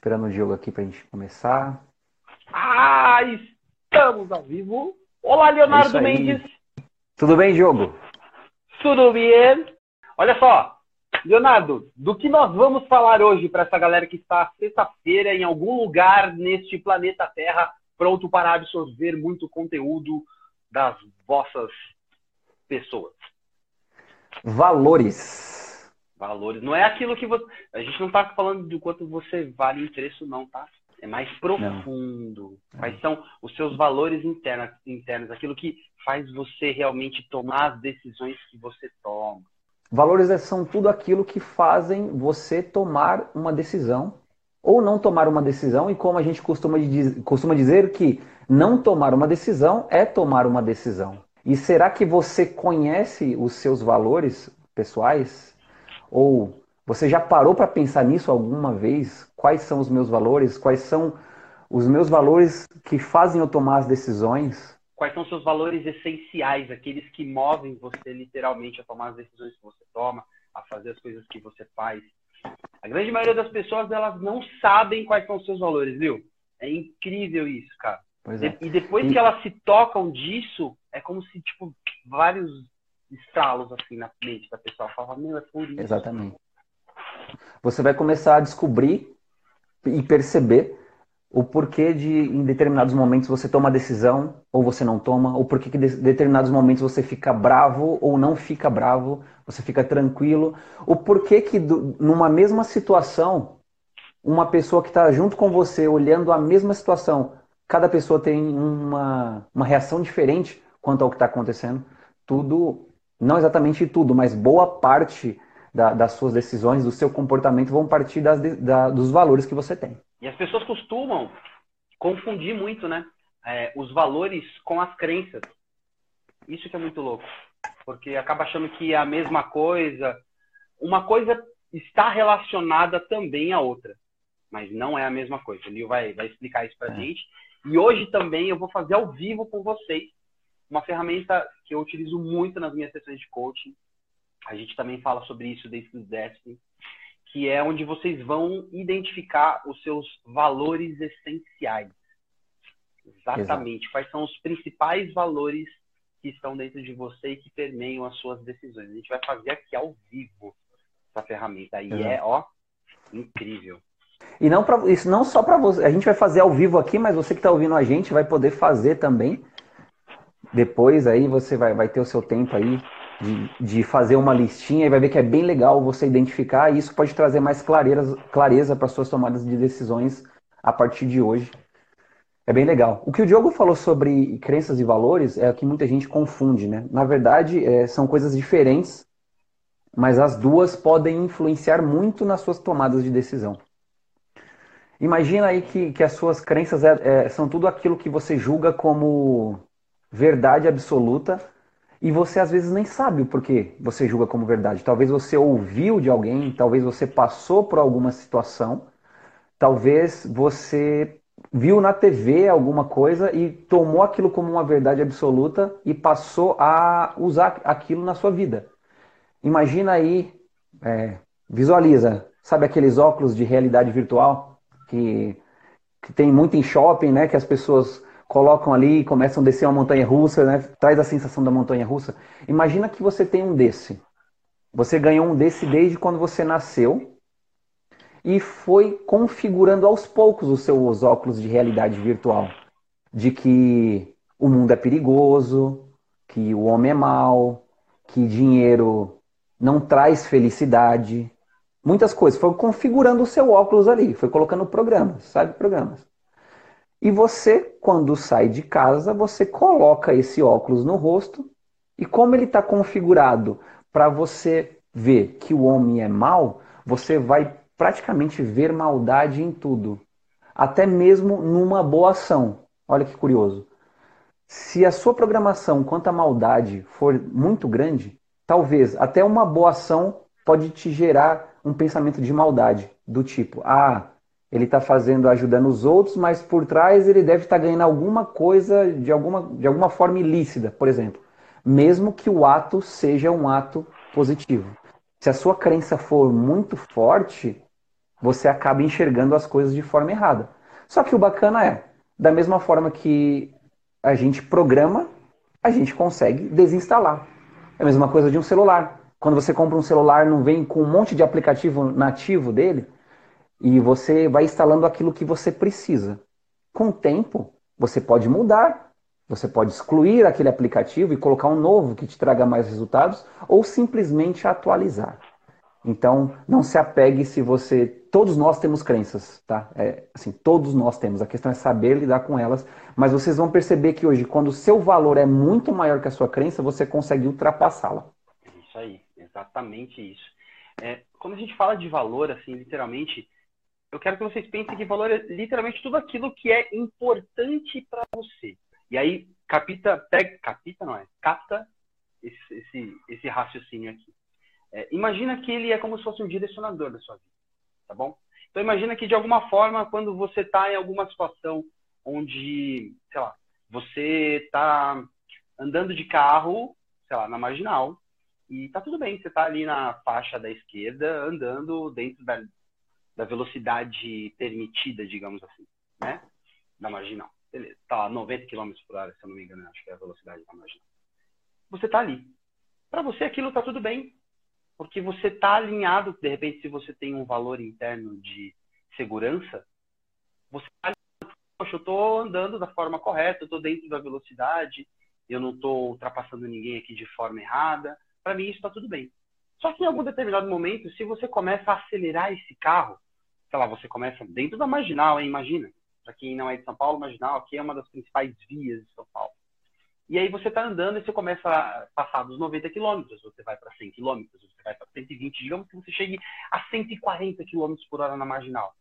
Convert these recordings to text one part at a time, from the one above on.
Esperando o Diogo aqui para a gente começar. Ah, estamos ao vivo. Olá, Leonardo é Mendes. Tudo bem, Diogo? Tudo bem. Olha só, Leonardo, do que nós vamos falar hoje para essa galera que está sexta-feira em algum lugar neste planeta Terra, pronto para absorver muito conteúdo das vossas pessoas? Valores. Valores. Não é aquilo que você. A gente não está falando do quanto você vale em preço, não, tá? É mais profundo. Não. Quais são os seus valores internos, internos, aquilo que faz você realmente tomar as decisões que você toma. Valores é, são tudo aquilo que fazem você tomar uma decisão ou não tomar uma decisão, e como a gente costuma, costuma dizer que não tomar uma decisão é tomar uma decisão. E será que você conhece os seus valores pessoais? Ou você já parou para pensar nisso alguma vez? Quais são os meus valores? Quais são os meus valores que fazem eu tomar as decisões? Quais são os seus valores essenciais, aqueles que movem você literalmente a tomar as decisões que você toma, a fazer as coisas que você faz? A grande maioria das pessoas, elas não sabem quais são os seus valores, viu? É incrível isso, cara. É. E depois e... que elas se tocam disso, é como se, tipo, vários estalos assim na mente da pessoa. Fala, meu, é por isso. Exatamente. Você vai começar a descobrir e perceber o porquê de, em determinados momentos, você toma a decisão ou você não toma, ou porquê que em determinados momentos você fica bravo ou não fica bravo, você fica tranquilo, o porquê que numa mesma situação, uma pessoa que está junto com você, olhando a mesma situação, cada pessoa tem uma, uma reação diferente quanto ao que está acontecendo. Tudo não exatamente tudo, mas boa parte da, das suas decisões, do seu comportamento vão partir das, da, dos valores que você tem. E as pessoas costumam confundir muito, né? É, os valores com as crenças. Isso que é muito louco. Porque acaba achando que é a mesma coisa. Uma coisa está relacionada também à outra. Mas não é a mesma coisa. O Lio vai, vai explicar isso pra é. gente. E hoje também eu vou fazer ao vivo com vocês uma ferramenta que eu utilizo muito nas minhas sessões de coaching, a gente também fala sobre isso dentro do Destiny, que é onde vocês vão identificar os seus valores essenciais. Exatamente. Exato. Quais são os principais valores que estão dentro de você e que permeiam as suas decisões. A gente vai fazer aqui ao vivo essa ferramenta. Aí é, ó, incrível. E não pra, isso não só para você. A gente vai fazer ao vivo aqui, mas você que está ouvindo a gente vai poder fazer também depois aí você vai, vai ter o seu tempo aí de, de fazer uma listinha e vai ver que é bem legal você identificar e isso pode trazer mais clareza, clareza para suas tomadas de decisões a partir de hoje. É bem legal. O que o Diogo falou sobre crenças e valores é o que muita gente confunde, né? Na verdade, é, são coisas diferentes, mas as duas podem influenciar muito nas suas tomadas de decisão. Imagina aí que, que as suas crenças é, é, são tudo aquilo que você julga como verdade absoluta e você às vezes nem sabe o porquê você julga como verdade. Talvez você ouviu de alguém, talvez você passou por alguma situação, talvez você viu na TV alguma coisa e tomou aquilo como uma verdade absoluta e passou a usar aquilo na sua vida. Imagina aí, é, visualiza, sabe aqueles óculos de realidade virtual que, que tem muito em shopping, né? Que as pessoas colocam ali e começam a descer uma montanha russa, né? Traz a sensação da montanha russa. Imagina que você tem um desse. Você ganhou um desse desde quando você nasceu e foi configurando aos poucos os seus óculos de realidade virtual. De que o mundo é perigoso, que o homem é mau, que dinheiro não traz felicidade. Muitas coisas. Foi configurando o seu óculos ali, foi colocando programas, sabe? Programas. E você, quando sai de casa, você coloca esse óculos no rosto e como ele está configurado para você ver que o homem é mau, você vai praticamente ver maldade em tudo, até mesmo numa boa ação. Olha que curioso. Se a sua programação quanto à maldade for muito grande, talvez até uma boa ação pode te gerar um pensamento de maldade, do tipo: ah, ele está fazendo, ajudando os outros, mas por trás ele deve estar tá ganhando alguma coisa de alguma, de alguma forma ilícita, por exemplo. Mesmo que o ato seja um ato positivo. Se a sua crença for muito forte, você acaba enxergando as coisas de forma errada. Só que o bacana é, da mesma forma que a gente programa, a gente consegue desinstalar. É a mesma coisa de um celular. Quando você compra um celular, não vem com um monte de aplicativo nativo dele, e você vai instalando aquilo que você precisa. Com o tempo, você pode mudar, você pode excluir aquele aplicativo e colocar um novo que te traga mais resultados, ou simplesmente atualizar. Então, não se apegue se você. Todos nós temos crenças, tá? É, assim, todos nós temos. A questão é saber lidar com elas. Mas vocês vão perceber que hoje, quando o seu valor é muito maior que a sua crença, você consegue ultrapassá-la. Isso aí, exatamente isso. É, quando a gente fala de valor, assim, literalmente, eu quero que vocês pensem que valor é literalmente tudo aquilo que é importante para você. E aí, capita, pega, capita não é, capta esse, esse, esse raciocínio aqui. É, imagina que ele é como se fosse um direcionador da sua vida, tá bom? Então imagina que de alguma forma, quando você está em alguma situação onde, sei lá, você está andando de carro, sei lá, na marginal, e tá tudo bem, você está ali na faixa da esquerda, andando dentro da, da velocidade permitida, digamos assim, né? Da marginal. Beleza, tá lá 90 km por hora, se eu não me engano, acho que é a velocidade da marginal. Você tá ali. Para você aquilo tá tudo bem, porque você está alinhado, de repente, se você tem um valor interno de segurança, você está poxa, eu estou andando da forma correta, eu estou dentro da velocidade, eu não estou ultrapassando ninguém aqui de forma errada, para mim isso está tudo bem. Só que em algum determinado momento, se você começa a acelerar esse carro, sei lá, você começa dentro da marginal, hein? imagina. Para quem não é de São Paulo, marginal aqui é uma das principais vias de São Paulo. E aí você está andando e você começa a passar dos 90 quilômetros, você vai para 100 quilômetros, você vai para 120, digamos que você chegue a 140 quilômetros por hora na marginal.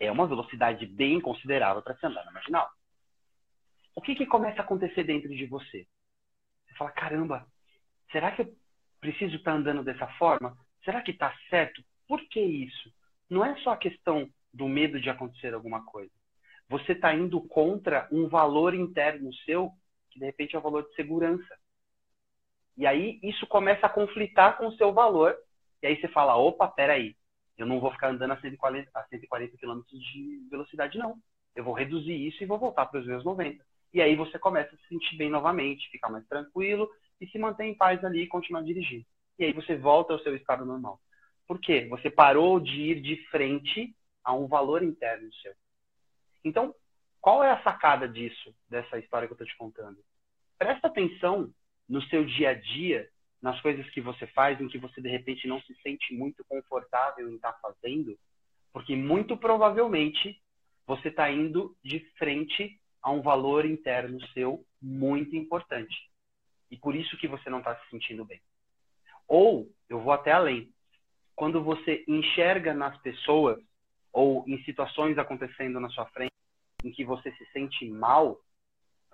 É uma velocidade bem considerável para se andar na marginal. O que, que começa a acontecer dentro de você? Você fala, caramba, será que eu preciso estar tá andando dessa forma? Será que está certo? Por que isso? Não é só a questão do medo de acontecer alguma coisa. Você está indo contra um valor interno seu que de repente é o valor de segurança. E aí isso começa a conflitar com o seu valor. E aí você fala, opa, peraí, eu não vou ficar andando a 140, a 140 km de velocidade, não. Eu vou reduzir isso e vou voltar para os meus 90. E aí você começa a se sentir bem novamente, ficar mais tranquilo e se manter em paz ali e continuar dirigindo. E aí você volta ao seu estado normal. Por quê? Você parou de ir de frente a um valor interno seu. Então, qual é a sacada disso, dessa história que eu estou te contando? Presta atenção no seu dia a dia, nas coisas que você faz, em que você de repente não se sente muito confortável em estar tá fazendo, porque muito provavelmente você está indo de frente a um valor interno seu muito importante. E por isso que você não está se sentindo bem. Ou, eu vou até além. Quando você enxerga nas pessoas ou em situações acontecendo na sua frente em que você se sente mal,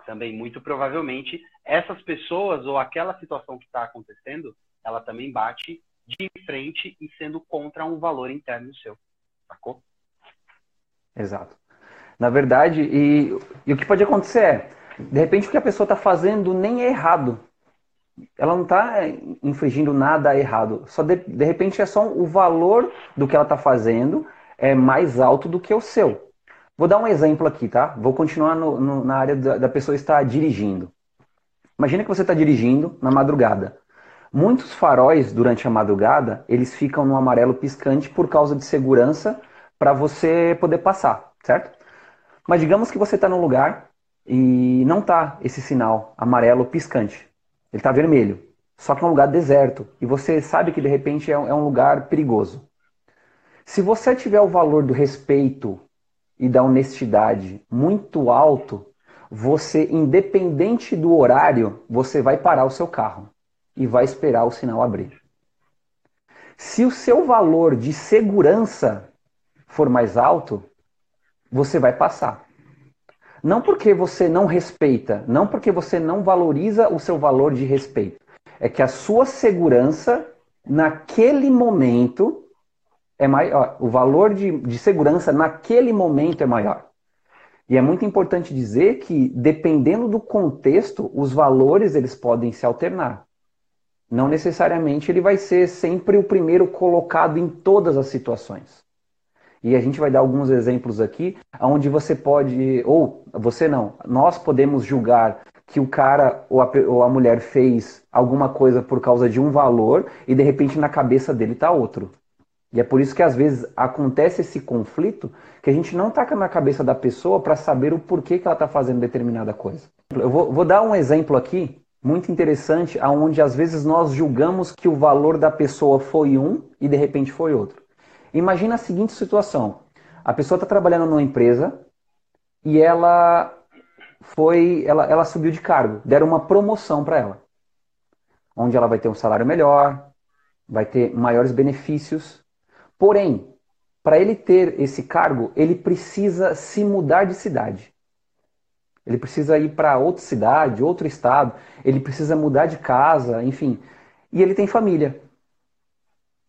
também muito provavelmente essas pessoas ou aquela situação que está acontecendo, ela também bate de frente e sendo contra um valor interno seu, sacou? Exato. Na verdade, e, e o que pode acontecer é, de repente o que a pessoa está fazendo nem é errado. Ela não está infringindo nada errado. Só de, de repente é só o valor do que ela está fazendo é mais alto do que o seu. Vou dar um exemplo aqui, tá? Vou continuar no, no, na área da, da pessoa estar dirigindo. Imagina que você está dirigindo na madrugada. Muitos faróis durante a madrugada, eles ficam no amarelo piscante por causa de segurança para você poder passar, certo? Mas digamos que você está num lugar e não tá esse sinal amarelo piscante. Ele está vermelho. Só que é um lugar deserto e você sabe que de repente é um é lugar perigoso. Se você tiver o valor do respeito e da honestidade muito alto, você, independente do horário, você vai parar o seu carro e vai esperar o sinal abrir. Se o seu valor de segurança for mais alto, você vai passar. Não porque você não respeita, não porque você não valoriza o seu valor de respeito. É que a sua segurança, naquele momento, é maior, o valor de, de segurança naquele momento é maior. E é muito importante dizer que, dependendo do contexto, os valores eles podem se alternar. Não necessariamente ele vai ser sempre o primeiro colocado em todas as situações. E a gente vai dar alguns exemplos aqui, onde você pode, ou você não, nós podemos julgar que o cara ou a, ou a mulher fez alguma coisa por causa de um valor e de repente na cabeça dele está outro. E é por isso que às vezes acontece esse conflito que a gente não taca na cabeça da pessoa para saber o porquê que ela está fazendo determinada coisa. Eu vou, vou, dar um exemplo aqui muito interessante, aonde às vezes nós julgamos que o valor da pessoa foi um e de repente foi outro. Imagina a seguinte situação: a pessoa está trabalhando numa empresa e ela foi, ela, ela subiu de cargo, deram uma promoção para ela, onde ela vai ter um salário melhor, vai ter maiores benefícios. Porém, para ele ter esse cargo, ele precisa se mudar de cidade. Ele precisa ir para outra cidade, outro estado, ele precisa mudar de casa, enfim. E ele tem família.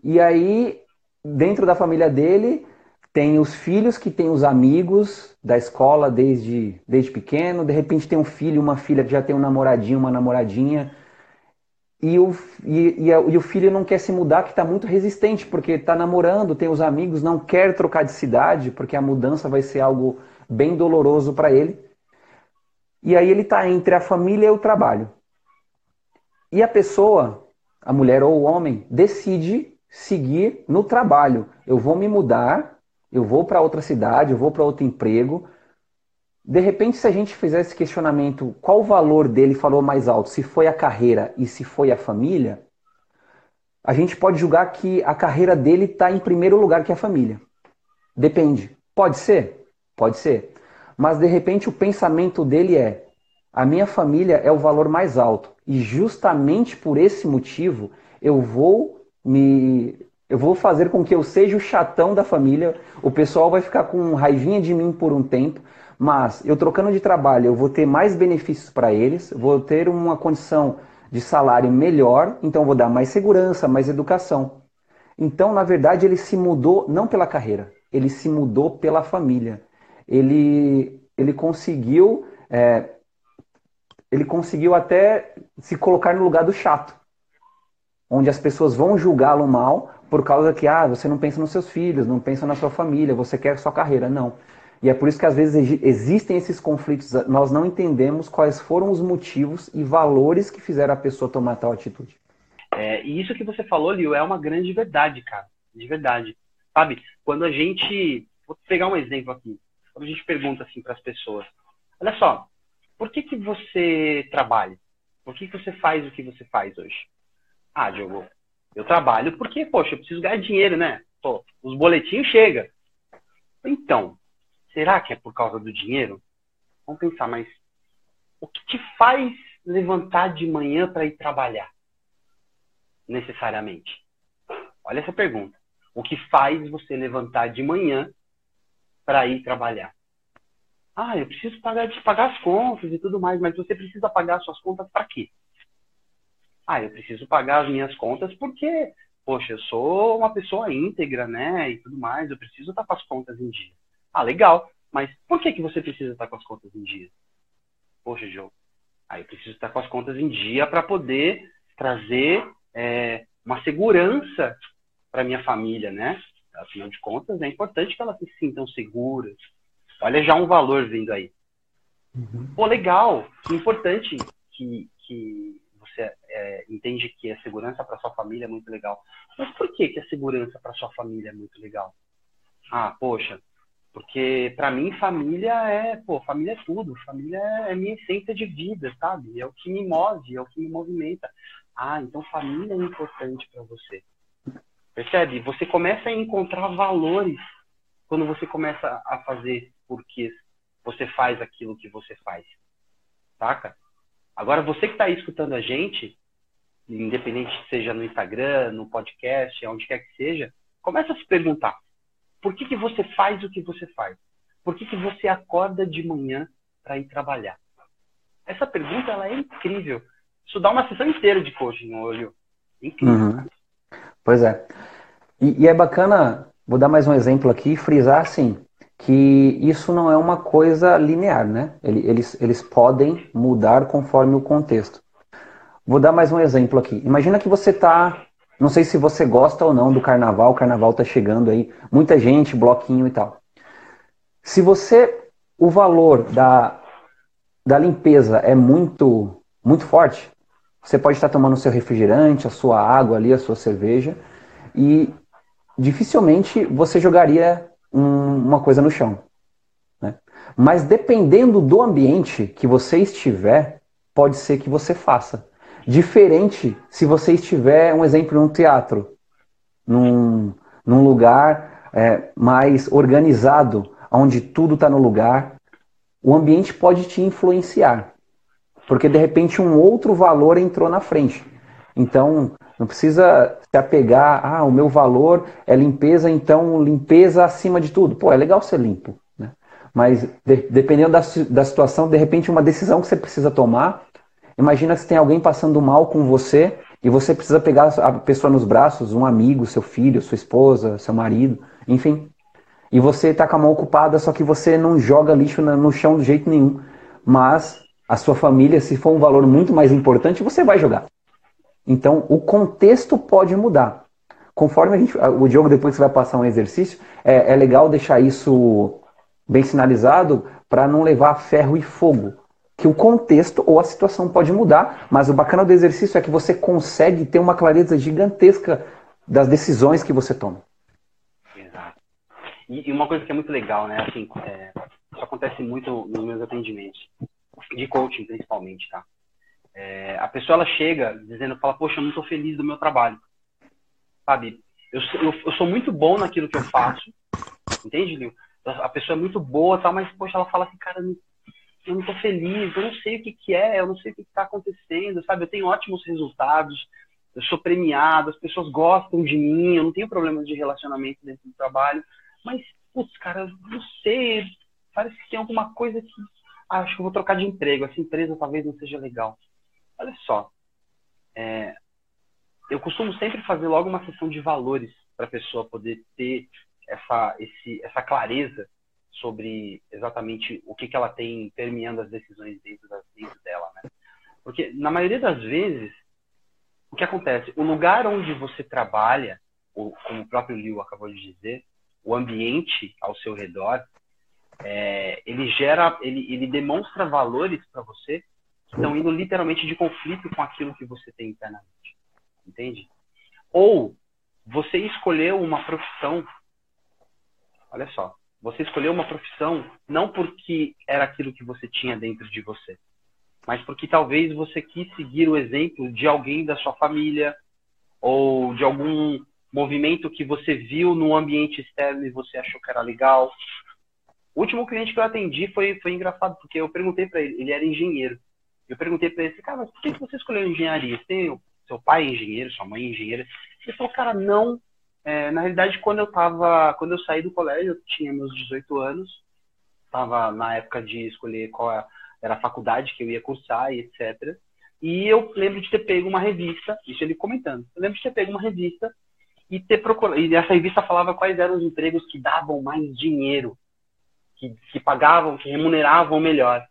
E aí, dentro da família dele, tem os filhos que têm os amigos da escola desde, desde pequeno. De repente tem um filho, uma filha que já tem um namoradinho, uma namoradinha. E o, e, e, e o filho não quer se mudar, que está muito resistente, porque está namorando, tem os amigos, não quer trocar de cidade, porque a mudança vai ser algo bem doloroso para ele. E aí ele está entre a família e o trabalho. E a pessoa, a mulher ou o homem, decide seguir no trabalho. Eu vou me mudar, eu vou para outra cidade, eu vou para outro emprego. De repente, se a gente fizer esse questionamento, qual o valor dele falou mais alto? Se foi a carreira e se foi a família? A gente pode julgar que a carreira dele está em primeiro lugar que a família. Depende. Pode ser? Pode ser mas de repente o pensamento dele é: a minha família é o valor mais alto e justamente por esse motivo eu vou me eu vou fazer com que eu seja o chatão da família. O pessoal vai ficar com raivinha de mim por um tempo, mas eu trocando de trabalho, eu vou ter mais benefícios para eles, vou ter uma condição de salário melhor, então vou dar mais segurança, mais educação. Então, na verdade, ele se mudou não pela carreira, ele se mudou pela família ele, ele conseguiu é, ele conseguiu até se colocar no lugar do chato, onde as pessoas vão julgá-lo mal por causa que ah, você não pensa nos seus filhos, não pensa na sua família, você quer sua carreira, não. E é por isso que às vezes existem esses conflitos, nós não entendemos quais foram os motivos e valores que fizeram a pessoa tomar tal atitude. É, e isso que você falou, Lio, é uma grande verdade, cara. De verdade. Sabe, quando a gente. Vou pegar um exemplo aqui quando a gente pergunta assim para as pessoas, olha só, por que que você trabalha? Por que que você faz o que você faz hoje? Ah, Diogo, eu trabalho porque, poxa, eu preciso ganhar dinheiro, né? Pô, os boletins chegam. Então, será que é por causa do dinheiro? Vamos pensar, mas o que te faz levantar de manhã para ir trabalhar? Necessariamente. Olha essa pergunta. O que faz você levantar de manhã para ir trabalhar. Ah, eu preciso pagar, pagar as contas e tudo mais, mas você precisa pagar suas contas para quê? Ah, eu preciso pagar as minhas contas porque, poxa, eu sou uma pessoa íntegra, né? E tudo mais, eu preciso estar com as contas em dia. Ah, legal, mas por que, que você precisa estar com as contas em dia? Poxa, João, ah, eu preciso estar com as contas em dia para poder trazer é, uma segurança para minha família, né? Afinal de contas, é importante que elas se sintam seguras. Olha já um valor vindo aí. Uhum. Pô, legal. Importante que, que é, entende que a segurança para sua família é muito legal. Mas por que, que a segurança para sua família é muito legal? Ah, poxa, porque para mim família é, pô, família é tudo. Família é minha essência de vida, sabe? É o que me move, é o que me movimenta. Ah, então família é importante para você. Percebe? Você começa a encontrar valores quando você começa a fazer porque você faz aquilo que você faz. Saca? Agora, você que está aí escutando a gente, independente seja no Instagram, no podcast, onde quer que seja, começa a se perguntar: por que, que você faz o que você faz? Por que, que você acorda de manhã para ir trabalhar? Essa pergunta ela é incrível. Isso dá uma sessão inteira de coaching, olho. Incrível. Uhum. Pois é. E, e, é bacana, vou dar mais um exemplo aqui, frisar assim, que isso não é uma coisa linear, né? Eles, eles podem mudar conforme o contexto. Vou dar mais um exemplo aqui. Imagina que você está Não sei se você gosta ou não do carnaval, o carnaval tá chegando aí, muita gente, bloquinho e tal. Se você, o valor da, da limpeza é muito, muito forte, você pode estar tomando seu refrigerante, a sua água ali, a sua cerveja, e dificilmente você jogaria um, uma coisa no chão. Né? Mas dependendo do ambiente que você estiver, pode ser que você faça. Diferente se você estiver, um exemplo, num teatro, num, num lugar é, mais organizado, onde tudo está no lugar, o ambiente pode te influenciar. Porque de repente um outro valor entrou na frente. Então, não precisa se apegar, ah, o meu valor é limpeza, então limpeza acima de tudo. Pô, é legal ser limpo. Né? Mas de, dependendo da, da situação, de repente uma decisão que você precisa tomar Imagina se tem alguém passando mal com você e você precisa pegar a pessoa nos braços, um amigo, seu filho, sua esposa, seu marido, enfim. E você está com a mão ocupada, só que você não joga lixo no chão de jeito nenhum. Mas a sua família, se for um valor muito mais importante, você vai jogar. Então, o contexto pode mudar. Conforme a gente, o Diogo, depois que vai passar um exercício, é, é legal deixar isso bem sinalizado para não levar ferro e fogo que o contexto ou a situação pode mudar, mas o bacana do exercício é que você consegue ter uma clareza gigantesca das decisões que você toma. Exato. E, uma coisa que é muito legal, né? Assim, é, isso acontece muito nos meus atendimentos, de coaching principalmente, tá? É, a pessoa ela chega dizendo, fala, poxa, eu não estou feliz do meu trabalho, sabe? Eu, eu, eu, sou muito bom naquilo que eu faço, entende, Lio? A pessoa é muito boa, tal, mas poxa, ela fala assim, cara, não eu não estou feliz, eu não sei o que, que é, eu não sei o que está acontecendo, sabe? Eu tenho ótimos resultados, eu sou premiado, as pessoas gostam de mim, eu não tenho problemas de relacionamento dentro do trabalho, mas, putz, cara, não sei, parece que tem alguma coisa que. Ah, acho que eu vou trocar de emprego, essa empresa talvez não seja legal. Olha só, é, eu costumo sempre fazer logo uma sessão de valores para a pessoa poder ter essa, esse, essa clareza sobre exatamente o que, que ela tem permeando as decisões dentro, das, dentro dela, né? Porque, na maioria das vezes, o que acontece? O lugar onde você trabalha, como o próprio Liu acabou de dizer, o ambiente ao seu redor, é, ele gera, ele, ele demonstra valores para você que estão indo literalmente de conflito com aquilo que você tem internamente. Entende? Ou você escolheu uma profissão, olha só, você escolheu uma profissão não porque era aquilo que você tinha dentro de você, mas porque talvez você quis seguir o exemplo de alguém da sua família ou de algum movimento que você viu no ambiente externo e você achou que era legal. O último cliente que eu atendi foi, foi engraçado, porque eu perguntei para ele, ele era engenheiro. Eu perguntei para ele, cara, mas por que você escolheu engenharia? Você tem seu pai é engenheiro, sua mãe é engenheira? Ele falou, cara, não, é, na realidade, quando eu tava, quando eu saí do colégio, eu tinha meus 18 anos, estava na época de escolher qual era a faculdade que eu ia cursar e etc. E eu lembro de ter pego uma revista, isso ele comentando. Eu lembro de ter pego uma revista e ter procurado. E essa revista falava quais eram os empregos que davam mais dinheiro, que, que pagavam, que remuneravam melhor.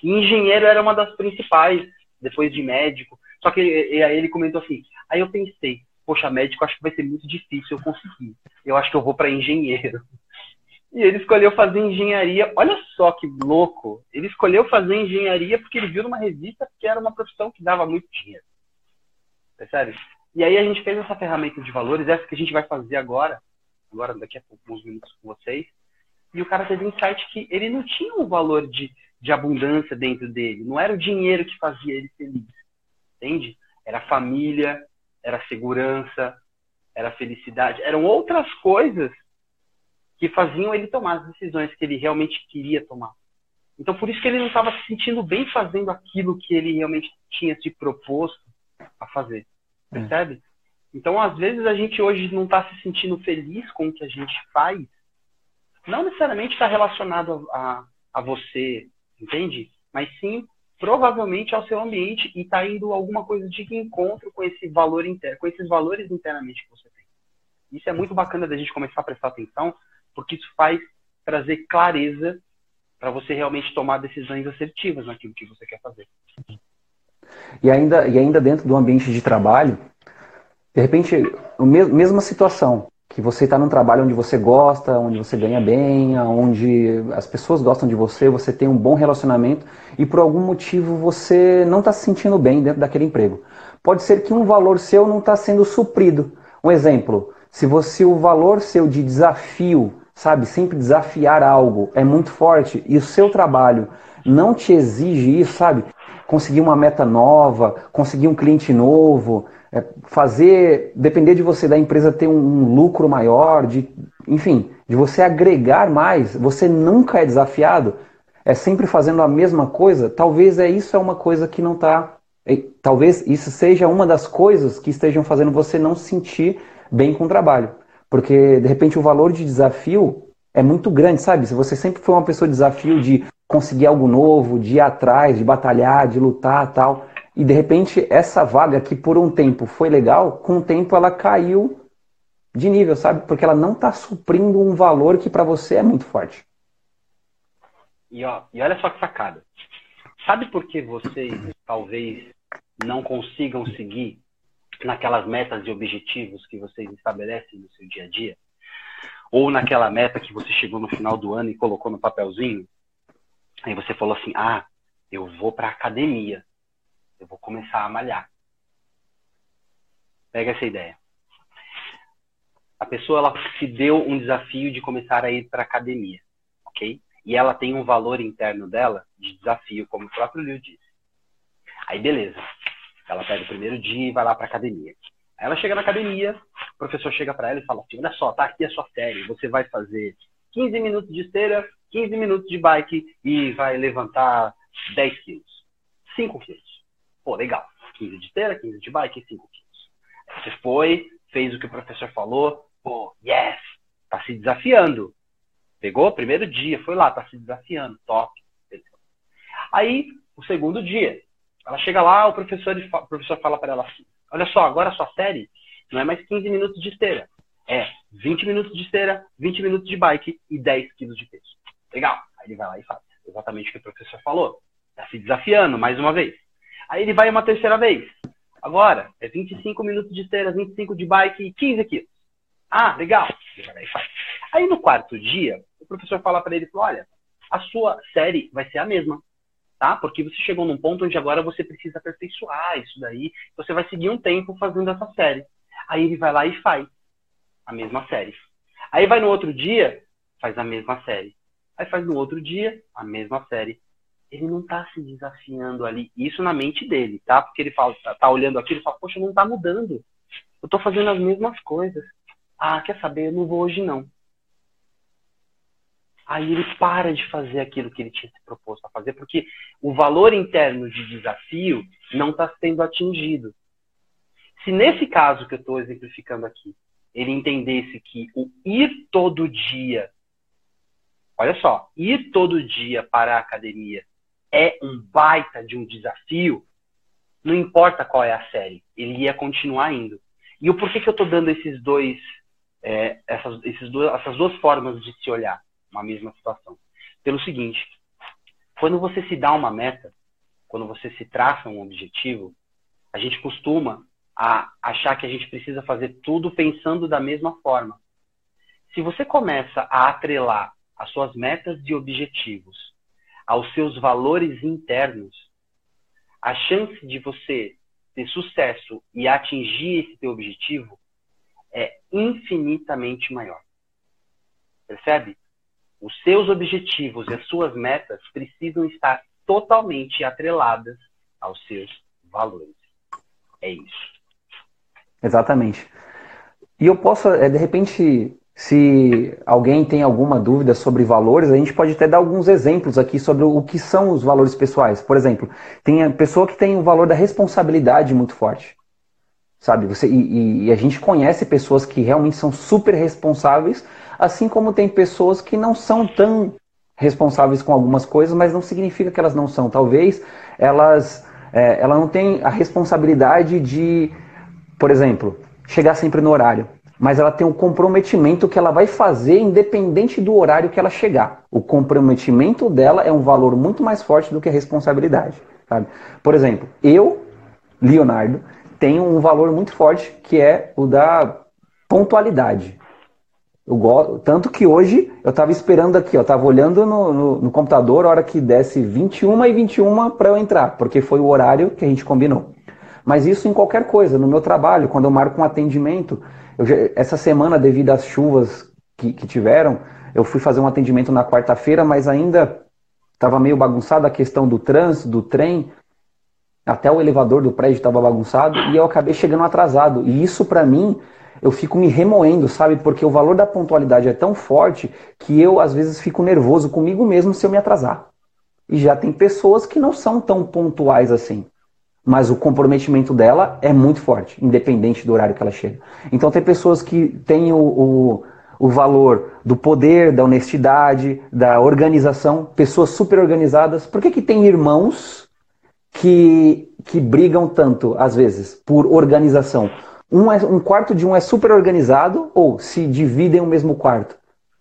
E engenheiro era uma das principais, depois de médico. Só que e aí ele comentou assim: aí eu pensei, poxa, médico acho que vai ser muito difícil eu conseguir. Eu acho que eu vou para engenheiro. E ele escolheu fazer engenharia. Olha só que louco. Ele escolheu fazer engenharia porque ele viu numa revista que era uma profissão que dava muito dinheiro. Percebe? E aí a gente fez essa ferramenta de valores, essa que a gente vai fazer agora, agora daqui a alguns minutos com vocês. E o cara teve um insight que ele não tinha um valor de, de abundância dentro dele. Não era o dinheiro que fazia ele feliz. Entende? Era a família, era segurança, era felicidade, eram outras coisas que faziam ele tomar as decisões que ele realmente queria tomar. Então, por isso que ele não estava se sentindo bem fazendo aquilo que ele realmente tinha se proposto a fazer. É. Percebe? É. Então, às vezes, a gente hoje não está se sentindo feliz com o que a gente faz. Não necessariamente está relacionado a, a, a você, entende? Mas sim provavelmente ao seu ambiente e está indo alguma coisa de encontro com esse valor interno, com esses valores internamente que você tem. Isso é muito bacana da gente começar a prestar atenção, porque isso faz trazer clareza para você realmente tomar decisões assertivas naquilo que você quer fazer. E ainda, e ainda dentro do ambiente de trabalho, de repente, mesma situação, que você está num trabalho onde você gosta, onde você ganha bem, onde as pessoas gostam de você, você tem um bom relacionamento e por algum motivo você não está se sentindo bem dentro daquele emprego. Pode ser que um valor seu não está sendo suprido. Um exemplo, se você o valor seu de desafio, sabe, sempre desafiar algo é muito forte e o seu trabalho não te exige isso, sabe? Conseguir uma meta nova, conseguir um cliente novo, é, fazer, depender de você da empresa ter um, um, lucro maior, de, enfim, de você agregar mais, você nunca é desafiado, é sempre fazendo a mesma coisa, talvez é isso é uma coisa que não está, é, talvez isso seja uma das coisas que estejam fazendo você não se sentir bem com o trabalho, porque de repente o valor de desafio é muito grande, sabe? Se você sempre foi uma pessoa de desafio de conseguir algo novo, de ir atrás, de batalhar, de lutar, tal, e de repente essa vaga que por um tempo foi legal, com o tempo ela caiu de nível, sabe? Porque ela não está suprindo um valor que para você é muito forte. E, ó, e olha só que sacada. Sabe por que vocês talvez não consigam seguir naquelas metas e objetivos que vocês estabelecem no seu dia a dia? Ou naquela meta que você chegou no final do ano e colocou no papelzinho? Aí você falou assim: ah, eu vou para academia eu vou começar a malhar. Pega essa ideia. A pessoa ela se deu um desafio de começar a ir para academia, ok? E ela tem um valor interno dela de desafio, como o próprio Liu disse. Aí beleza. Ela pega o primeiro dia e vai lá para academia. Aí ela chega na academia, o professor chega para ela e fala assim: "Olha só, tá aqui a sua série. Você vai fazer 15 minutos de esteira, 15 minutos de bike e vai levantar 10 quilos, 5 quilos. Pô, legal. 15 de esteira, 15 de bike, 5 quilos. Você foi, fez o que o professor falou, pô, yes, tá se desafiando. Pegou? Primeiro dia, foi lá, tá se desafiando, top. Aí, o segundo dia, ela chega lá, o professor, o professor fala para ela assim: Olha só, agora a sua série não é mais 15 minutos de esteira, é 20 minutos de esteira, 20 minutos de bike e 10 quilos de peso. Legal. Aí ele vai lá e faz exatamente o que o professor falou. Tá se desafiando mais uma vez. Aí ele vai uma terceira vez. Agora, é 25 minutos de esteira, 25 de bike e 15 quilos. Ah, legal. Aí no quarto dia, professor fala para ele, olha, a sua série vai ser a mesma, tá? Porque você chegou num ponto onde agora você precisa aperfeiçoar isso daí. Você vai seguir um tempo fazendo essa série. Aí ele vai lá e faz a mesma série. Aí vai no outro dia, faz a mesma série. Aí faz no outro dia, a mesma série ele não está se desafiando ali. Isso na mente dele, tá? Porque ele fala, tá, tá olhando aquilo e fala, poxa, não está mudando. Eu estou fazendo as mesmas coisas. Ah, quer saber? Eu não vou hoje não. Aí ele para de fazer aquilo que ele tinha se proposto a fazer, porque o valor interno de desafio não está sendo atingido. Se nesse caso que eu estou exemplificando aqui, ele entendesse que o ir todo dia, olha só, ir todo dia para a academia é um baita de um desafio, não importa qual é a série, ele ia continuar indo. E o porquê que eu estou dando esses dois, é, essas, esses dois, essas duas formas de se olhar uma mesma situação? Pelo seguinte, quando você se dá uma meta, quando você se traça um objetivo, a gente costuma a achar que a gente precisa fazer tudo pensando da mesma forma. Se você começa a atrelar as suas metas e objetivos aos seus valores internos, a chance de você ter sucesso e atingir esse teu objetivo é infinitamente maior. Percebe? Os seus objetivos e as suas metas precisam estar totalmente atreladas aos seus valores. É isso. Exatamente. E eu posso, é, de repente, se alguém tem alguma dúvida sobre valores, a gente pode até dar alguns exemplos aqui sobre o que são os valores pessoais. Por exemplo, tem a pessoa que tem o valor da responsabilidade muito forte. Sabe? Você, e, e a gente conhece pessoas que realmente são super responsáveis, assim como tem pessoas que não são tão responsáveis com algumas coisas, mas não significa que elas não são. Talvez elas é, ela não tem a responsabilidade de, por exemplo, chegar sempre no horário mas ela tem um comprometimento que ela vai fazer independente do horário que ela chegar. O comprometimento dela é um valor muito mais forte do que a responsabilidade. Sabe? Por exemplo, eu, Leonardo, tem um valor muito forte que é o da pontualidade. Eu gosto, tanto que hoje eu estava esperando aqui, eu estava olhando no, no, no, computador a hora que desse 21 e 21 para eu entrar, porque foi o horário que a gente combinou. Mas isso em qualquer coisa, no meu trabalho, quando eu marco um atendimento, já, essa semana, devido às chuvas que, que tiveram, eu fui fazer um atendimento na quarta-feira, mas ainda estava meio bagunçada a questão do trânsito, do trem, até o elevador do prédio estava bagunçado e eu acabei chegando atrasado. E isso para mim, eu fico me remoendo, sabe? Porque o valor da pontualidade é tão forte que eu às vezes fico nervoso comigo mesmo se eu me atrasar. E já tem pessoas que não são tão pontuais assim. Mas o comprometimento dela é muito forte, independente do horário que ela chega. Então tem pessoas que têm o, o o valor do poder, da honestidade, da organização, pessoas super organizadas. Por que, que tem irmãos que, que brigam tanto, às vezes, por organização? Um, é, um quarto de um é super organizado ou se dividem o mesmo quarto.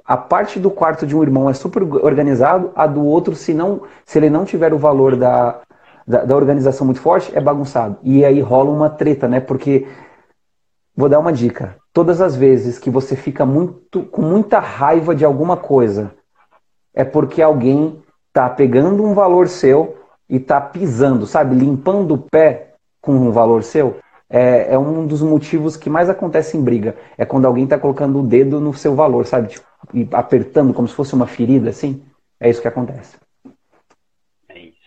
A parte do quarto de um irmão é super organizado, a do outro, se, não, se ele não tiver o valor da, da, da organização muito forte, é bagunçado. E aí rola uma treta, né? Porque, vou dar uma dica todas as vezes que você fica muito com muita raiva de alguma coisa, é porque alguém está pegando um valor seu e está pisando, sabe, limpando o pé com um valor seu. É, é, um dos motivos que mais acontece em briga. É quando alguém está colocando o dedo no seu valor, sabe? Tipo, e apertando como se fosse uma ferida, assim. É isso que acontece. É isso.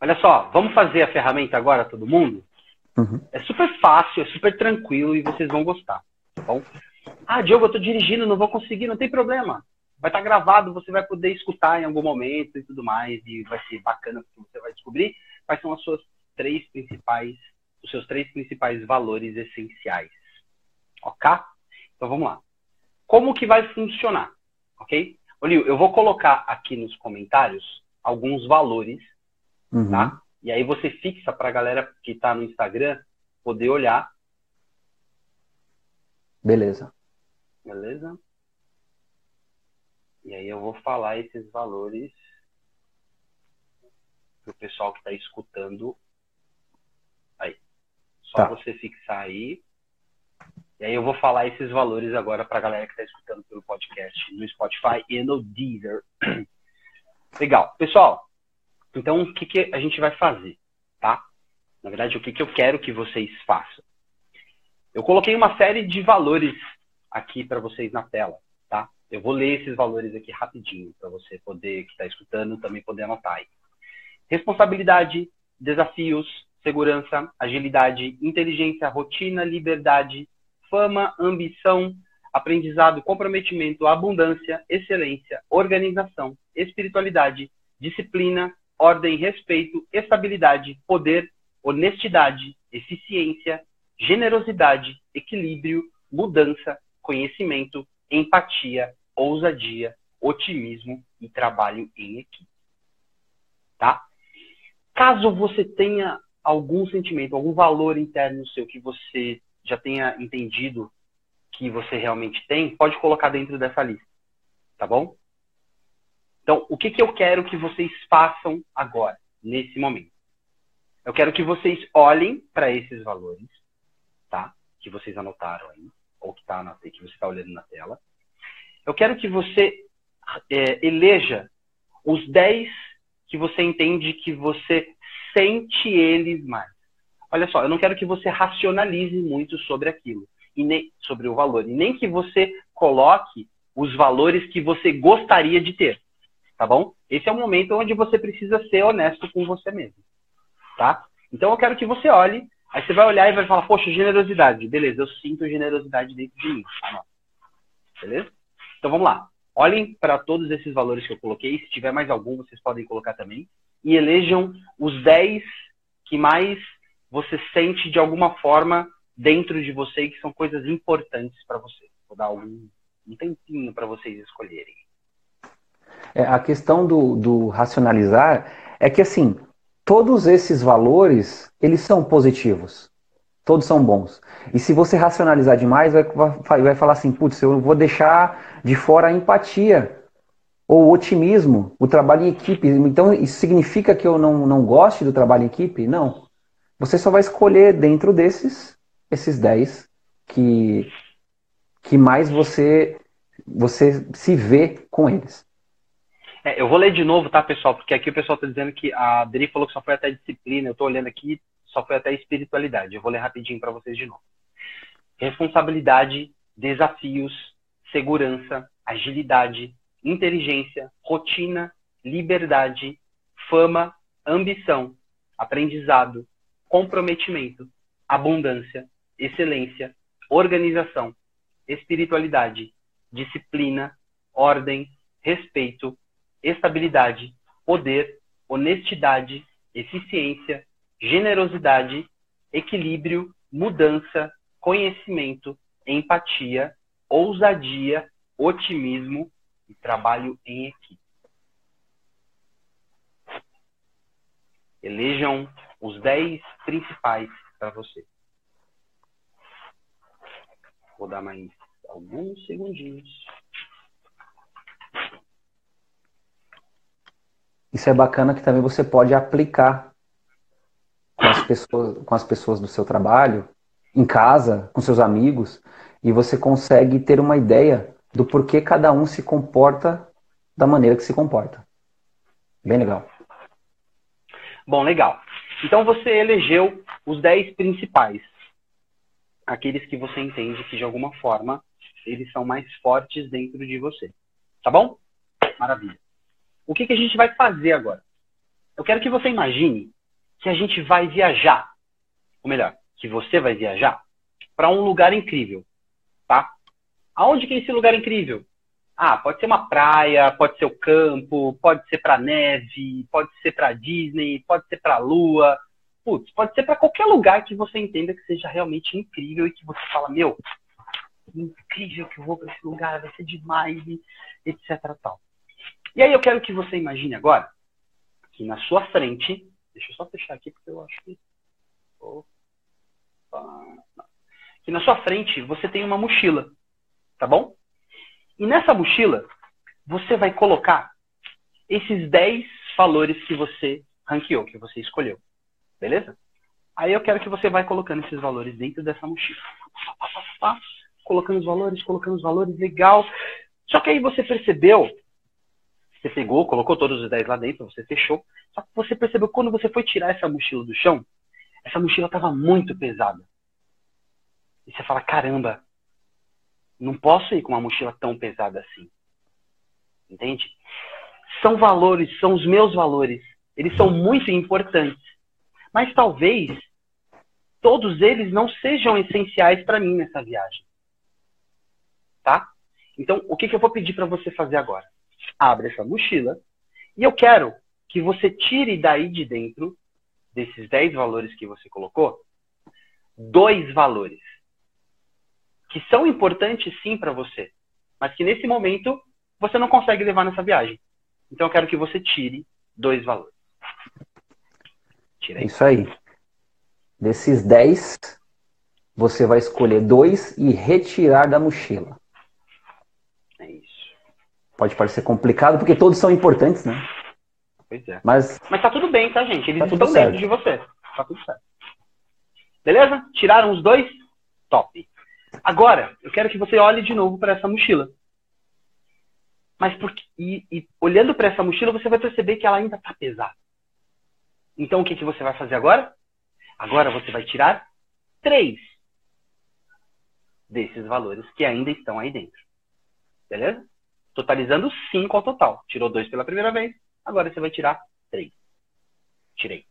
Olha só, vamos fazer a ferramenta agora, todo mundo? Uhum. É super fácil, é super tranquilo e vocês vão gostar tá bom? Ah, Diogo, eu tô dirigindo, não vou conseguir, não tem problema. Vai estar tá gravado, você vai poder escutar em algum momento e tudo mais, e vai ser bacana porque você vai descobrir quais são as suas três principais, os seus três principais valores essenciais. Ok? Então vamos lá. Como que vai funcionar? Ok? Olio, eu vou colocar aqui nos comentários alguns valores, uhum. tá? E aí você fixa para a galera que está no Instagram poder olhar Beleza. Beleza? E aí eu vou falar esses valores pro pessoal que está escutando. Aí. Só tá. você fixar aí. E aí eu vou falar esses valores agora para a galera que está escutando pelo podcast no Spotify e no Deezer. Legal. Pessoal, então o que, que a gente vai fazer, tá? Na verdade, o que, que eu quero que vocês façam? Eu coloquei uma série de valores aqui para vocês na tela, tá? Eu vou ler esses valores aqui rapidinho para você poder, que está escutando, também poder anotar aí. Responsabilidade, desafios, segurança, agilidade, inteligência, rotina, liberdade, fama, ambição, aprendizado, comprometimento, abundância, excelência, organização, espiritualidade, disciplina, ordem, respeito, estabilidade, poder, honestidade, eficiência, generosidade, equilíbrio, mudança, conhecimento, empatia, ousadia, otimismo e trabalho em equipe. Tá? Caso você tenha algum sentimento, algum valor interno seu que você já tenha entendido que você realmente tem, pode colocar dentro dessa lista. Tá bom? Então, o que, que eu quero que vocês façam agora, nesse momento? Eu quero que vocês olhem para esses valores tá? Que vocês anotaram aí, ou que, tá na, que você está olhando na tela. Eu quero que você é, eleja os 10 que você entende que você sente eles mais. Olha só, eu não quero que você racionalize muito sobre aquilo, e nem sobre o valor, e nem que você coloque os valores que você gostaria de ter, tá bom? Esse é o momento onde você precisa ser honesto com você mesmo, tá? Então eu quero que você olhe Aí você vai olhar e vai falar, poxa, generosidade. Beleza, eu sinto generosidade dentro de mim. Beleza? Então vamos lá. Olhem para todos esses valores que eu coloquei. Se tiver mais algum, vocês podem colocar também. E elejam os 10 que mais você sente de alguma forma dentro de você e que são coisas importantes para você. Vou dar um, um tempinho para vocês escolherem. É, a questão do, do racionalizar é que, assim, todos esses valores, eles são positivos. Todos são bons. E se você racionalizar demais, vai, vai, vai falar assim, putz, eu vou deixar de fora a empatia ou otimismo, o trabalho em equipe. Então, isso significa que eu não, não goste do trabalho em equipe? Não. você só vai escolher dentro desses, esses 10 que, que mais você, você se vê com eles. É, eu vou ler de novo, tá, pessoal? Porque aqui o pessoal está dizendo que a Dri falou que só foi até disciplina. Eu estou olhando aqui, só foi até espiritualidade. Eu vou ler rapidinho para vocês de novo. Responsabilidade, desafios, segurança, agilidade, inteligência, rotina, liberdade, fama, ambição, aprendizado, comprometimento, abundância, excelência, organização, espiritualidade, disciplina, ordem, respeito, estabilidade, poder, honestidade, eficiência, generosidade, equilíbrio, mudança, conhecimento, empatia, ousadia, otimismo e trabalho em equipe. Elejam os 10 principais para você. Vou dar mais alguns segundinhos. Isso é bacana que também você pode aplicar com as pessoas, com as pessoas do seu trabalho, em casa, com seus amigos, e você consegue ter uma ideia do porquê cada um se comporta da maneira que se comporta. Bem legal. Bom, legal. Então você elegeu os 10 principais. Aqueles que você entende que de alguma forma eles são mais fortes dentro de você. Tá bom? Maravilha. O que, que a gente vai fazer agora? Eu quero que você imagine que a gente vai viajar. Ou melhor, que você vai viajar para um lugar incrível. Tá? Aonde que é esse lugar incrível? Ah, pode ser uma praia, pode ser o campo, pode ser para neve, pode ser para Disney, pode ser para Lua. Putz, pode ser para qualquer lugar que você entenda que seja realmente incrível e que você fala, meu, incrível que eu vou para esse lugar, vai ser demais, etc. Tal. E aí eu quero que você imagine agora que na sua frente, deixa eu só fechar aqui porque eu acho que opa, que na sua frente você tem uma mochila, tá bom? E nessa mochila você vai colocar esses 10 valores que você ranqueou, que você escolheu. Beleza? Aí eu quero que você vai colocando esses valores dentro dessa mochila. Colocando os valores, colocando os valores, legal. Só que aí você percebeu você pegou, colocou todos os 10 lá dentro, você fechou. Só que você percebeu quando você foi tirar essa mochila do chão, essa mochila estava muito pesada. E você fala, caramba, não posso ir com uma mochila tão pesada assim. Entende? São valores, são os meus valores. Eles são muito importantes. Mas talvez todos eles não sejam essenciais para mim nessa viagem. Tá? Então, o que, que eu vou pedir para você fazer agora? abre essa mochila e eu quero que você tire daí de dentro, desses 10 valores que você colocou, dois valores que são importantes sim para você, mas que nesse momento você não consegue levar nessa viagem. Então eu quero que você tire dois valores. Tira aí. Isso aí. Desses 10, você vai escolher dois e retirar da mochila. Pode parecer complicado, porque todos são importantes, né? Pois é. Mas, Mas tá tudo bem, tá, gente? Eles tá estão dentro de você. Tá tudo certo. Beleza? Tiraram os dois? Top. Agora, eu quero que você olhe de novo para essa mochila. Mas porque, e, e olhando para essa mochila, você vai perceber que ela ainda está pesada. Então, o que, que você vai fazer agora? Agora você vai tirar três desses valores que ainda estão aí dentro. Beleza? totalizando 5 ao total. Tirou 2 pela primeira vez, agora você vai tirar 3. Tirei.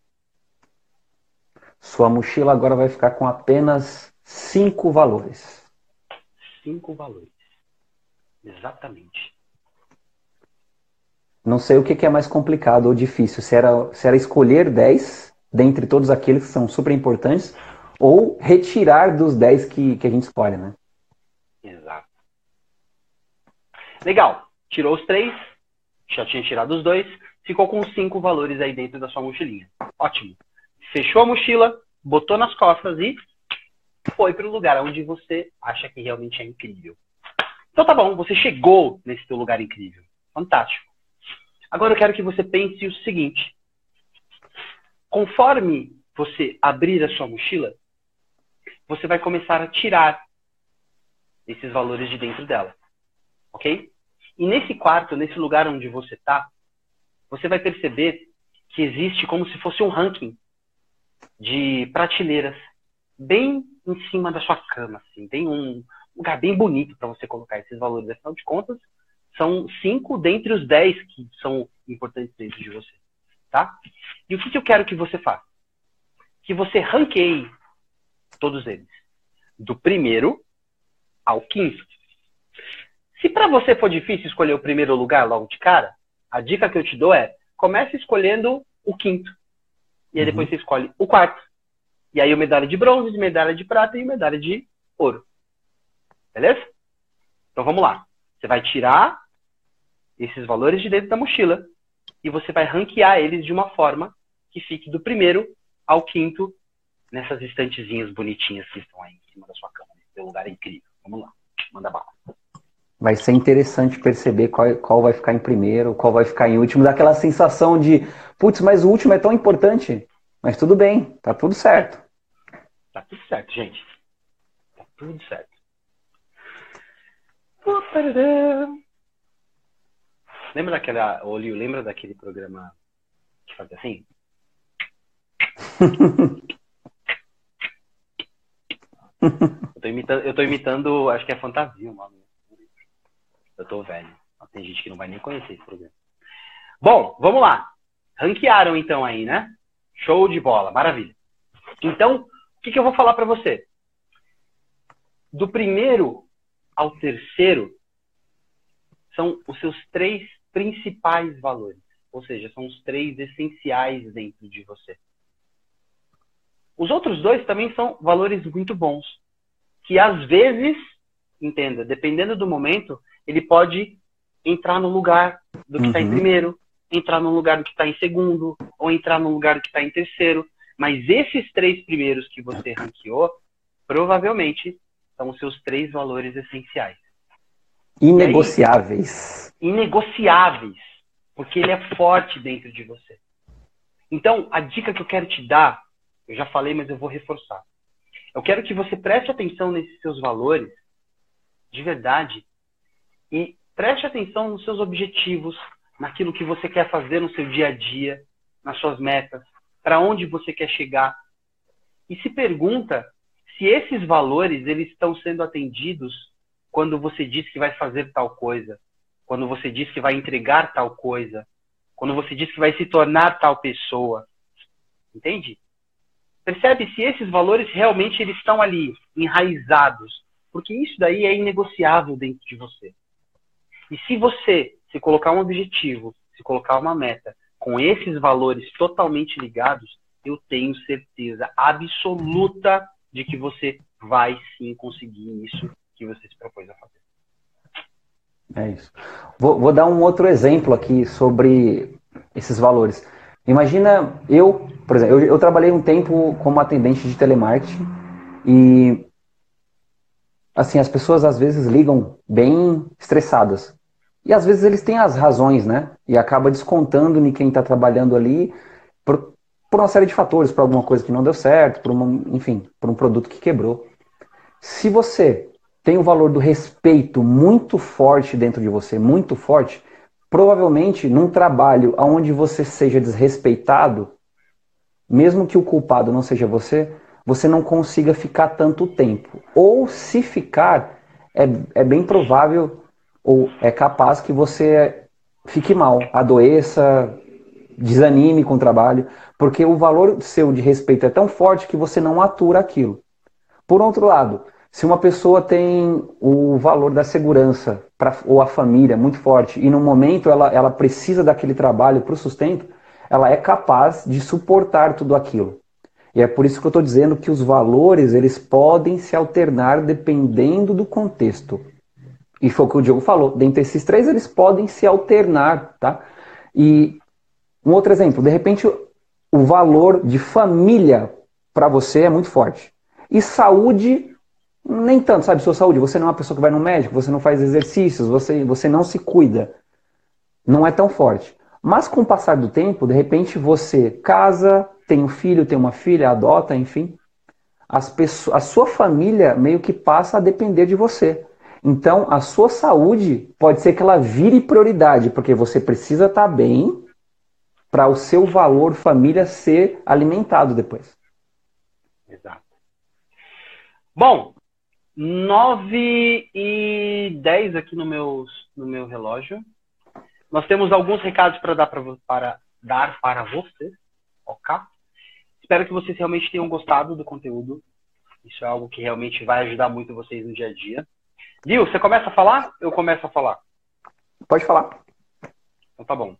Sua mochila agora vai ficar com apenas 5 valores. 5 valores. Exatamente. Não sei o que é mais complicado ou difícil. Se era, se era escolher 10 dentre todos aqueles que são super importantes ou retirar dos 10 que, que a gente escolhe, né? Exato. Legal. Tirou os três, já tinha tirado os dois, ficou com cinco valores aí dentro da sua mochilinha. Ótimo. Fechou a mochila, botou nas costas e foi para o lugar onde você acha que realmente é incrível. Então tá bom, você chegou nesse teu lugar incrível. Fantástico. Agora eu quero que você pense o seguinte. Conforme você abrir a sua mochila, você vai começar a tirar esses valores de dentro dela. Ok? E nesse quarto, nesse lugar onde você está, você vai perceber que existe como se fosse um ranking de prateleiras bem em cima da sua cama, assim. Tem um lugar bem bonito para você colocar esses valores. Afinal de contas, são cinco dentre os dez que são importantes dentro de você, tá? E o que, que eu quero que você faça? Que você ranqueie todos eles, do primeiro ao quinto. Se para você for difícil escolher o primeiro lugar logo de cara, a dica que eu te dou é comece escolhendo o quinto. E aí depois uhum. você escolhe o quarto. E aí medalha de bronze, medalha de prata e medalha de ouro. Beleza? Então vamos lá. Você vai tirar esses valores de dentro da mochila e você vai ranquear eles de uma forma que fique do primeiro ao quinto nessas estantezinhas bonitinhas que estão aí em cima da sua cama. Esse lugar é incrível. Vamos lá. Manda bala vai ser interessante perceber qual, qual vai ficar em primeiro, qual vai ficar em último, daquela sensação de, putz, mas o último é tão importante. Mas tudo bem, tá tudo certo. Tá tudo certo, gente. Tá tudo certo. Lembra daquela, Olio, lembra daquele programa que fazia assim? eu, tô imitando, eu tô imitando, acho que é fantasia o nome. Eu tô velho. Tem gente que não vai nem conhecer esse programa. Bom, vamos lá. Ranquearam então aí, né? Show de bola, maravilha. Então, o que, que eu vou falar para você? Do primeiro ao terceiro são os seus três principais valores. Ou seja, são os três essenciais dentro de você. Os outros dois também são valores muito bons. Que às vezes, entenda, dependendo do momento, ele pode entrar no lugar do que está uhum. em primeiro, entrar no lugar que está em segundo, ou entrar no lugar que está em terceiro. Mas esses três primeiros que você ranqueou, provavelmente são os seus três valores essenciais. Inegociáveis. Aí, inegociáveis. Porque ele é forte dentro de você. Então, a dica que eu quero te dar, eu já falei, mas eu vou reforçar. Eu quero que você preste atenção nesses seus valores, de verdade, e preste atenção nos seus objetivos, naquilo que você quer fazer no seu dia a dia, nas suas metas, para onde você quer chegar. E se pergunta se esses valores eles estão sendo atendidos quando você diz que vai fazer tal coisa, quando você diz que vai entregar tal coisa, quando você diz que vai se tornar tal pessoa. Entende? Percebe se esses valores realmente eles estão ali, enraizados, porque isso daí é inegociável dentro de você. E se você se colocar um objetivo, se colocar uma meta com esses valores totalmente ligados, eu tenho certeza absoluta de que você vai sim conseguir isso que você se propôs a fazer. É isso. Vou, vou dar um outro exemplo aqui sobre esses valores. Imagina eu, por exemplo, eu, eu trabalhei um tempo como atendente de telemarketing e assim as pessoas às vezes ligam bem estressadas e às vezes eles têm as razões, né? E acaba descontando em quem está trabalhando ali por, por, uma série de fatores, por alguma coisa que não deu certo, por uma, enfim, por um produto que quebrou. Se você tem o valor do respeito muito forte dentro de você, muito forte, provavelmente num trabalho onde você seja desrespeitado, mesmo que o culpado não seja você, você não consiga ficar tanto tempo. Ou se ficar, é, é bem provável ou é capaz que você fique mal, adoeça, desanime com o trabalho, porque o valor seu de respeito é tão forte que você não atura aquilo. Por outro lado, se uma pessoa tem o valor da segurança pra, ou a família muito forte e no momento ela, ela precisa daquele trabalho para o sustento, ela é capaz de suportar tudo aquilo. E é por isso que eu estou dizendo que os valores eles podem se alternar dependendo do contexto. E foi o que o Diogo falou. Dentre esses três, eles podem se alternar, tá? E um outro exemplo, de repente, o valor de família para você é muito forte. E saúde, nem tanto, sabe? Sua saúde, você não é uma pessoa que vai no médico, você não faz exercícios, você, você não se cuida. Não é tão forte. Mas com o passar do tempo, de repente você casa, tem um filho, tem uma filha, adota, enfim. As pessoas, a sua família meio que passa a depender de você. Então, a sua saúde pode ser que ela vire prioridade, porque você precisa estar bem para o seu valor família ser alimentado depois. Exato. Bom, 9 e 10 aqui no meu, no meu relógio. Nós temos alguns recados para dar, para dar para vocês, ok? Espero que vocês realmente tenham gostado do conteúdo. Isso é algo que realmente vai ajudar muito vocês no dia a dia. Viu? Você começa a falar? Eu começo a falar. Pode falar. Então tá bom.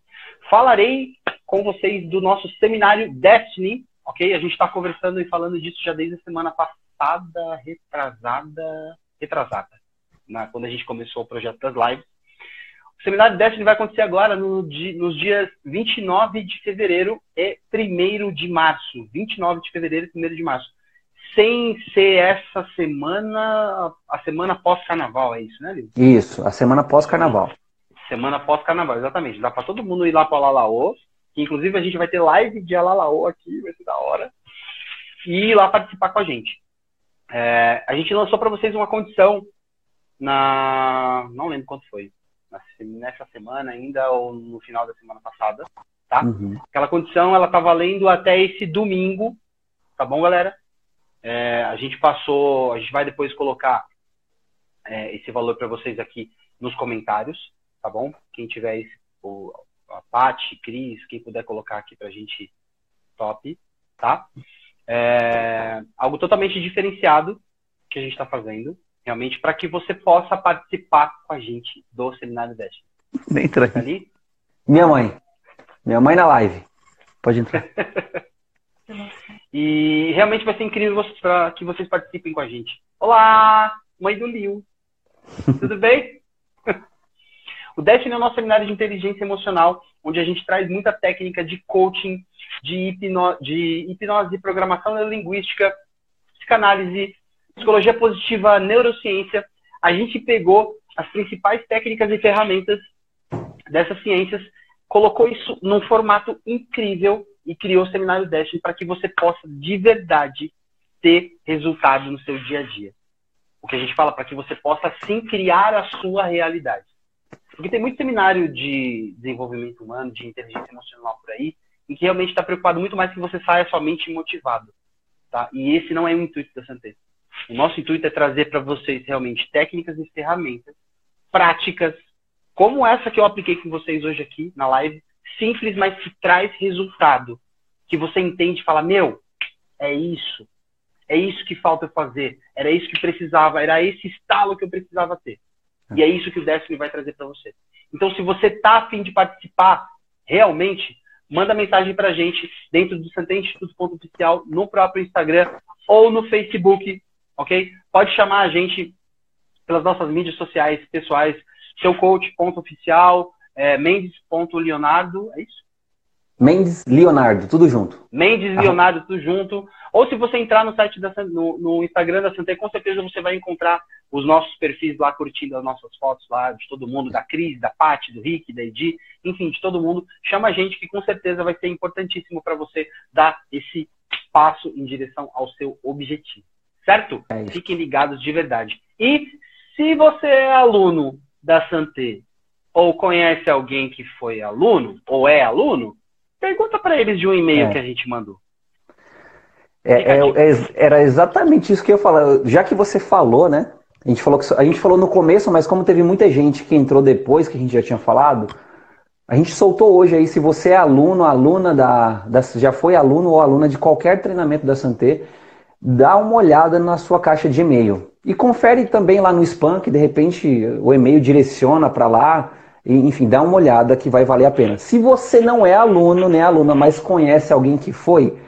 Falarei com vocês do nosso seminário Destiny, ok? A gente está conversando e falando disso já desde a semana passada, retrasada, retrasada, né? quando a gente começou o projeto das lives. O seminário Destiny vai acontecer agora no, nos dias 29 de fevereiro e 1 de março. 29 de fevereiro e 1 de março. Sem ser essa semana, a semana pós-carnaval, é isso, né, Lívia? Isso, a semana pós-carnaval. Semana pós-carnaval, exatamente. Dá para todo mundo ir lá para Alalaô, que inclusive a gente vai ter live de Alalaô aqui, vai ser da hora. E ir lá participar com a gente. É, a gente lançou para vocês uma condição na. Não lembro quanto foi nessa semana ainda ou no final da semana passada, tá? Uhum. Aquela condição ela tá valendo até esse domingo, tá bom, galera? É, a gente passou, a gente vai depois colocar é, esse valor para vocês aqui nos comentários, tá bom? Quem tiver esse, o, a Paty, Cris, quem puder colocar aqui pra gente, top, tá? É, algo totalmente diferenciado que a gente está fazendo realmente para que você possa participar com a gente do Seminário Destiny. Entra aqui. Ali? Minha mãe. Minha mãe na live. Pode entrar. e realmente vai ser incrível para que vocês participem com a gente. Olá, mãe do Liu. Tudo bem? o Destiny é o nosso seminário de inteligência emocional, onde a gente traz muita técnica de coaching, de, hipno de hipnose, programação neurolinguística, psicanálise, psicologia positiva, neurociência, a gente pegou as principais técnicas e ferramentas dessas ciências, colocou isso num formato incrível e criou o Seminário Destiny para que você possa de verdade ter resultado no seu dia a dia. O que a gente fala para que você possa sim criar a sua realidade. Porque tem muito seminário de desenvolvimento humano, de inteligência emocional por aí, em que realmente está preocupado muito mais que você saia somente motivado. Tá? E esse não é o intuito da Santé. O nosso intuito é trazer para vocês realmente técnicas e ferramentas práticas, como essa que eu apliquei com vocês hoje aqui na live, simples, mas que traz resultado. Que você entende e fala: Meu, é isso. É isso que falta eu fazer. Era isso que precisava. Era esse estalo que eu precisava ter. E é isso que o Destiny vai trazer para você. Então, se você está afim de participar, realmente, manda mensagem para a gente dentro do Santé Instituto.oficial, no próprio Instagram ou no Facebook ok? Pode chamar a gente pelas nossas mídias sociais pessoais, seu coach.oficial, é, mendes.leonardo, é isso? Mendes Leonardo, tudo junto. Mendes Leonardo, tudo junto. Ou se você entrar no site da, no, no Instagram da Santé, com certeza você vai encontrar os nossos perfis lá curtindo as nossas fotos lá de todo mundo, da Cris, da Paty, do Rick, da Edi, enfim, de todo mundo. Chama a gente que com certeza vai ser importantíssimo para você dar esse passo em direção ao seu objetivo certo? É Fiquem ligados de verdade. E se você é aluno da Santé ou conhece alguém que foi aluno ou é aluno, pergunta para eles de um e-mail é. que a gente mandou. É, é, era exatamente isso que eu ia falar. Já que você falou, né? A gente falou, que, a gente falou no começo, mas como teve muita gente que entrou depois que a gente já tinha falado, a gente soltou hoje aí, se você é aluno, aluna da, da já foi aluno ou aluna de qualquer treinamento da Santé, dá uma olhada na sua caixa de e-mail. E confere também lá no spam, que de repente o e-mail direciona para lá. Enfim, dá uma olhada que vai valer a pena. Se você não é aluno nem aluna, mas conhece alguém que foi,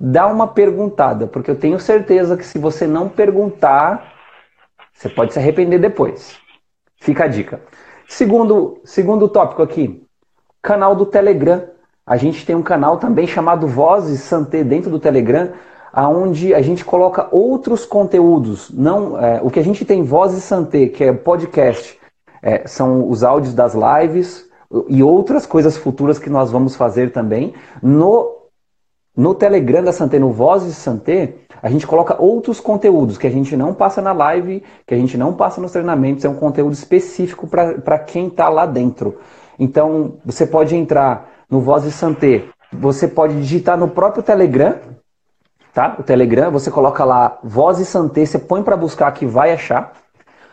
dá uma perguntada, porque eu tenho certeza que se você não perguntar, você pode se arrepender depois. Fica a dica. Segundo, segundo tópico aqui, canal do Telegram. A gente tem um canal também chamado Vozes Santé dentro do Telegram, aonde a gente coloca outros conteúdos. Não, é, o que a gente tem Voz e Santé, que é podcast, é, são os áudios das lives, e outras coisas futuras que nós vamos fazer também. No, no Telegram da Santé, no Vozes Santé, a gente coloca outros conteúdos que a gente não passa na live, que a gente não passa nos treinamentos, é um conteúdo específico para quem está lá dentro. Então, você pode entrar no Vozes Santé, você pode digitar no próprio Telegram, tá? O Telegram, você coloca lá Vozes Santé, você põe para buscar que vai achar.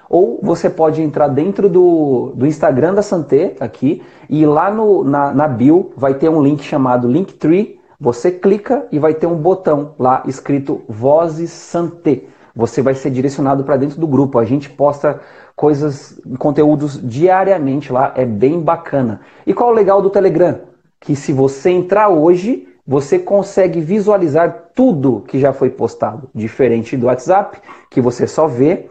Ou você pode entrar dentro do, do Instagram da Santé, aqui, e lá no, na, na bio vai ter um link chamado Linktree. Você clica e vai ter um botão lá escrito Vozes Santé. Você vai ser direcionado para dentro do grupo. A gente posta coisas, conteúdos diariamente lá, é bem bacana. E qual é o legal do Telegram? Que se você entrar hoje, você consegue visualizar tudo que já foi postado, diferente do WhatsApp, que você só vê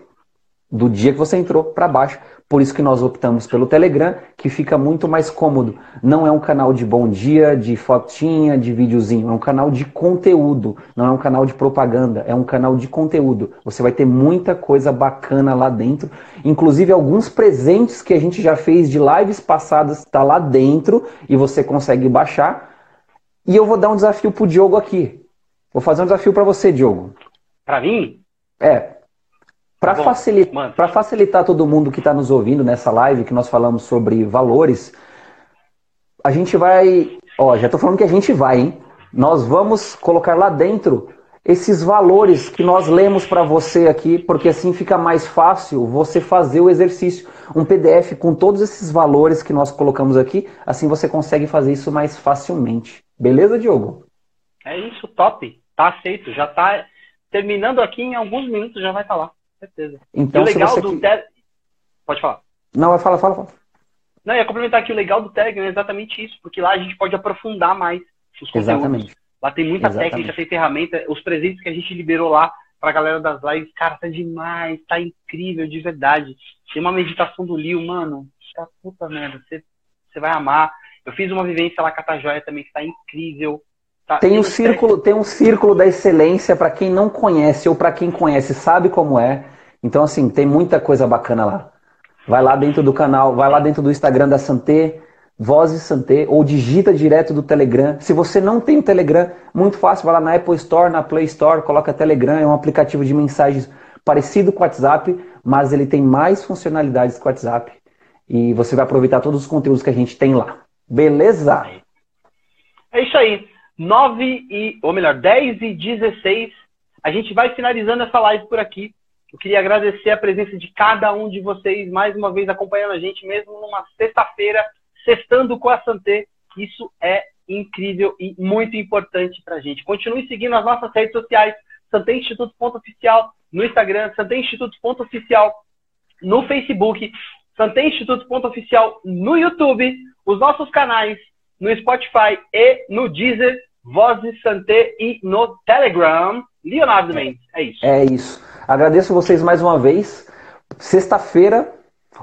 do dia que você entrou para baixo. Por isso que nós optamos pelo Telegram, que fica muito mais cômodo. Não é um canal de bom dia, de fotinha, de videozinho. É um canal de conteúdo. Não é um canal de propaganda. É um canal de conteúdo. Você vai ter muita coisa bacana lá dentro. Inclusive alguns presentes que a gente já fez de lives passadas está lá dentro e você consegue baixar. E eu vou dar um desafio pro Diogo aqui. Vou fazer um desafio para você, Diogo. Para mim? É, para facilitar, facilitar todo mundo que está nos ouvindo nessa live, que nós falamos sobre valores, a gente vai. Ó, já estou falando que a gente vai, hein? Nós vamos colocar lá dentro esses valores que nós lemos para você aqui, porque assim fica mais fácil você fazer o exercício. Um PDF com todos esses valores que nós colocamos aqui, assim você consegue fazer isso mais facilmente. Beleza, Diogo? É isso, top. Tá aceito. Já tá terminando aqui em alguns minutos, já vai estar tá lá certeza. Então, e o legal do Telegram. Pode falar. Não, vai falar, fala, fala. Não, ia complementar que o legal do Telegram é exatamente isso, porque lá a gente pode aprofundar mais os conteúdos. Exatamente. Lá tem muita exatamente. técnica, tem ferramenta, os presentes que a gente liberou lá pra galera das lives, cara, tá demais, tá incrível, de verdade. Tem uma meditação do Lio, mano, tá puta merda, você, você vai amar. Eu fiz uma vivência lá com a Tajoia também, que tá incrível. Tá, tem, um círculo, tem um círculo da excelência para quem não conhece ou para quem conhece sabe como é. Então, assim, tem muita coisa bacana lá. Vai lá dentro do canal, vai lá dentro do Instagram da Santé, Vozes Santé, ou digita direto do Telegram. Se você não tem o Telegram, muito fácil, vai lá na Apple Store, na Play Store, coloca Telegram, é um aplicativo de mensagens parecido com o WhatsApp, mas ele tem mais funcionalidades que o WhatsApp. E você vai aproveitar todos os conteúdos que a gente tem lá. Beleza? É isso aí. 9 e, ou melhor, 10 e 16. A gente vai finalizando essa live por aqui. Eu queria agradecer a presença de cada um de vocês, mais uma vez acompanhando a gente, mesmo numa sexta-feira, sextando com a Santé. Isso é incrível e muito importante para a gente. Continue seguindo as nossas redes sociais, Santé Instituto Oficial no Instagram, Santé Instituto Oficial no Facebook, Santé Instituto Oficial no YouTube, os nossos canais no Spotify e no Deezer Vozes Santé e no Telegram. Leonardo Mendes, é isso. É isso. Agradeço vocês mais uma vez. Sexta-feira,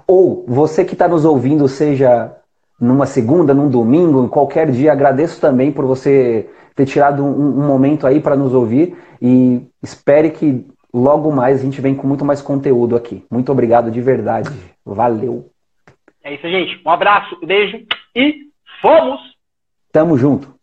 ou você que está nos ouvindo, seja numa segunda, num domingo, em qualquer dia, agradeço também por você ter tirado um, um momento aí para nos ouvir e espere que logo mais a gente vem com muito mais conteúdo aqui. Muito obrigado de verdade. Valeu. É isso, gente. Um abraço, um beijo e fomos! Tamo junto.